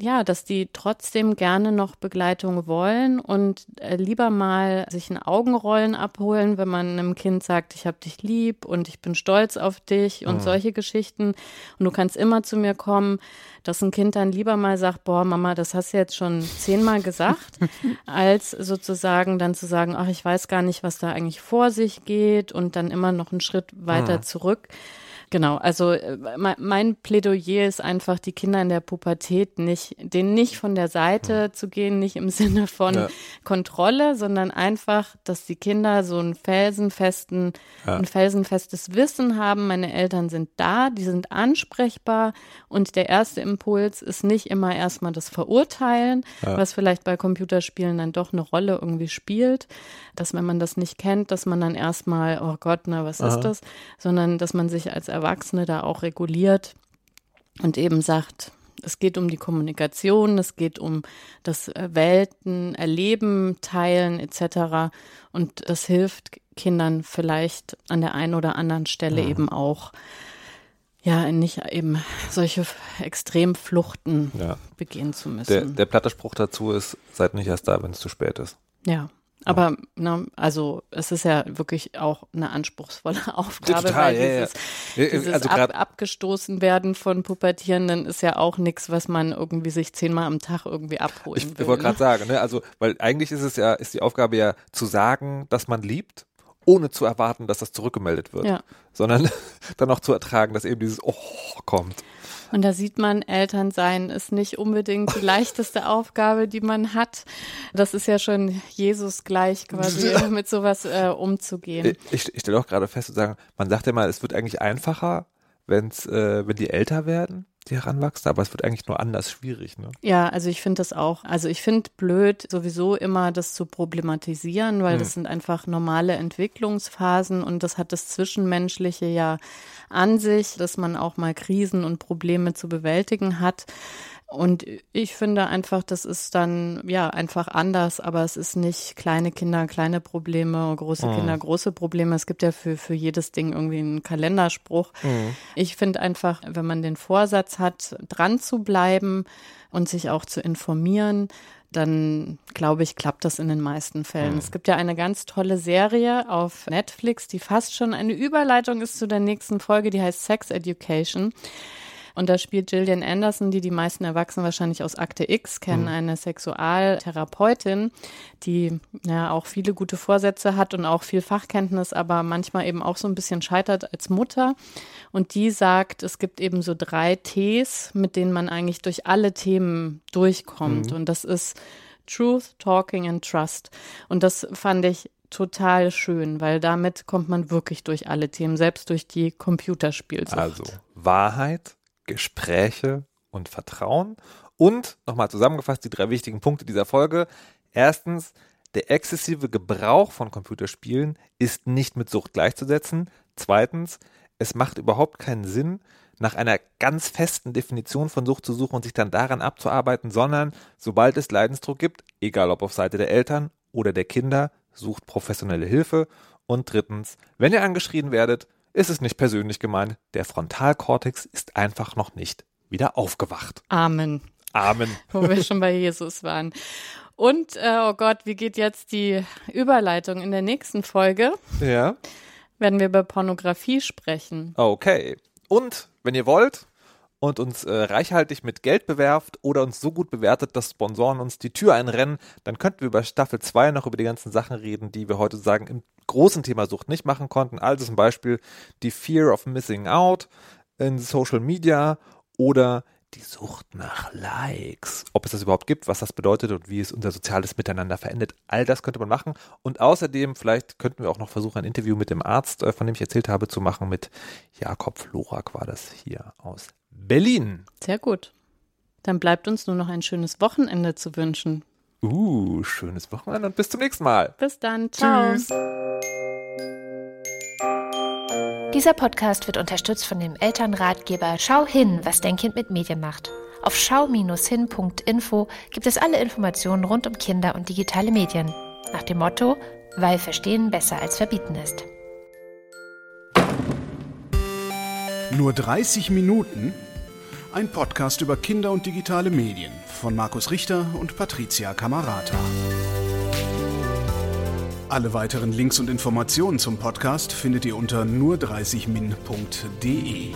ja, dass die trotzdem gerne noch Begleitung wollen und äh, lieber mal sich ein Augenrollen abholen, wenn man einem Kind sagt, ich habe dich lieb und ich bin stolz auf dich und mhm. solche Geschichten. Und du kannst immer zu mir kommen, dass ein Kind dann lieber mal sagt, boah, Mama, das hast du jetzt schon zehnmal gesagt, als sozusagen dann zu sagen, ach, ich weiß gar nicht, was da eigentlich vor sich geht und dann immer noch einen Schritt weiter mhm. zurück. Genau, also äh, mein Plädoyer ist einfach, die Kinder in der Pubertät nicht, denen nicht von der Seite ja. zu gehen, nicht im Sinne von ja. Kontrolle, sondern einfach, dass die Kinder so einen felsenfesten, ja. ein felsenfestes Wissen haben. Meine Eltern sind da, die sind ansprechbar und der erste Impuls ist nicht immer erstmal das Verurteilen, was vielleicht bei Computerspielen dann doch eine Rolle irgendwie spielt, dass wenn man das nicht kennt, dass man dann erstmal, oh Gott, na, was Aha. ist das, sondern dass man sich als Erwachsene da auch reguliert und eben sagt, es geht um die Kommunikation, es geht um das äh, Welten, Erleben, Teilen etc. Und das hilft Kindern vielleicht an der einen oder anderen Stelle ja. eben auch, ja, nicht eben solche Extremfluchten ja. begehen zu müssen. Der, der platte Spruch dazu ist, seid nicht erst da, wenn es zu spät ist. Ja. Aber ne, also es ist ja wirklich auch eine anspruchsvolle Aufgabe, Total, weil ja, dieses, ja. dieses also ab, abgestoßen werden von Pubertierenden ist ja auch nichts, was man irgendwie sich zehnmal am Tag irgendwie abholen ich, will. Ich wollte gerade sagen, ne? also weil eigentlich ist es ja, ist die Aufgabe ja zu sagen, dass man liebt, ohne zu erwarten, dass das zurückgemeldet wird, ja. sondern dann auch zu ertragen, dass eben dieses Oh kommt. Und da sieht man, Elternsein ist nicht unbedingt die leichteste Aufgabe, die man hat. Das ist ja schon Jesus gleich quasi, mit sowas äh, umzugehen. Ich, ich stelle auch gerade fest, zu sagen, man sagt ja mal, es wird eigentlich einfacher, wenn's, äh, wenn die älter werden, die heranwachsen, aber es wird eigentlich nur anders schwierig. Ne? Ja, also ich finde das auch. Also ich finde blöd, sowieso immer das zu problematisieren, weil Hm. das sind einfach normale Entwicklungsphasen und das hat das Zwischenmenschliche ja an sich, dass man auch mal Krisen und Probleme zu bewältigen hat. Und ich finde einfach, das ist dann ja einfach anders, aber es ist nicht kleine Kinder, kleine Probleme, große Mhm. Kinder, große Probleme. Es gibt ja für, für jedes Ding irgendwie einen Kalenderspruch. Ich finde einfach, wenn man den Vorsatz hat, dran zu bleiben und sich auch zu informieren, dann glaube ich, klappt das in den meisten Fällen. Es gibt ja eine ganz tolle Serie auf Netflix, die fast schon eine Überleitung ist zu der nächsten Folge, die heißt Sex Education. Und da spielt Gillian Anderson, die die meisten Erwachsenen wahrscheinlich aus Akte X kennen, eine Sexualtherapeutin, die ja auch viele gute Vorsätze hat und auch viel Fachkenntnis, aber manchmal eben auch so ein bisschen scheitert als Mutter. Und die sagt, es gibt eben so drei Ts, mit denen man eigentlich durch alle Themen durchkommt. Und das ist Truth, Talking and Trust. Und das fand ich total schön, weil damit kommt man wirklich durch alle Themen, selbst durch die Computerspielsucht. Also Wahrheit, Gespräche und Vertrauen. Und nochmal zusammengefasst die drei wichtigen Punkte dieser Folge. Erstens, der exzessive Gebrauch von Computerspielen ist nicht mit Sucht gleichzusetzen. Zweitens, es macht überhaupt keinen Sinn, nach einer ganz festen Definition von Sucht zu suchen und sich dann daran abzuarbeiten, sondern sobald es Leidensdruck gibt, egal ob auf Seite der Eltern oder der Kinder, sucht professionelle Hilfe. Und drittens, wenn ihr angeschrien werdet, ist es nicht persönlich gemeint, der Frontalkortex ist einfach noch nicht wieder aufgewacht. Amen. Amen. Wo wir schon bei Jesus waren. Und, äh, oh Gott, wie geht jetzt die Überleitung? In der nächsten Folge Ja. werden wir über Pornografie sprechen. Okay. Und wenn ihr wollt und uns äh, reichhaltig mit Geld bewerft oder uns so gut bewertet, dass Sponsoren uns die Tür einrennen, dann könnten wir über Staffel 2 noch über die ganzen Sachen reden, die wir heute sagen im großen Thema Sucht nicht machen konnten. Also zum Beispiel die Fear of Missing Out in Social Media oder die Sucht nach Likes. Ob es das überhaupt gibt, was das bedeutet und wie es unser soziales Miteinander verändert. All das könnte man machen. Und außerdem, vielleicht könnten wir auch noch versuchen, ein Interview mit dem Arzt, äh, von dem ich erzählt habe, zu machen. Mit Jakob Florak war das hier aus Berlin. Sehr gut. Dann bleibt uns nur noch ein schönes Wochenende zu wünschen. Uh, schönes Wochenende und bis zum nächsten Mal. Bis dann. Ciao. Tschüss. Dieser Podcast wird unterstützt von dem Elternratgeber Schau hin, was dein Kind mit Medien macht. Auf schau-hin.info gibt es alle Informationen rund um Kinder und digitale Medien. Nach dem Motto, weil Verstehen besser als Verbieten ist. Nur 30 Minuten? Ein Podcast über Kinder und digitale Medien von Markus Richter und Patricia Camarata. Alle weiteren Links und Informationen zum Podcast findet ihr unter nur30min.de.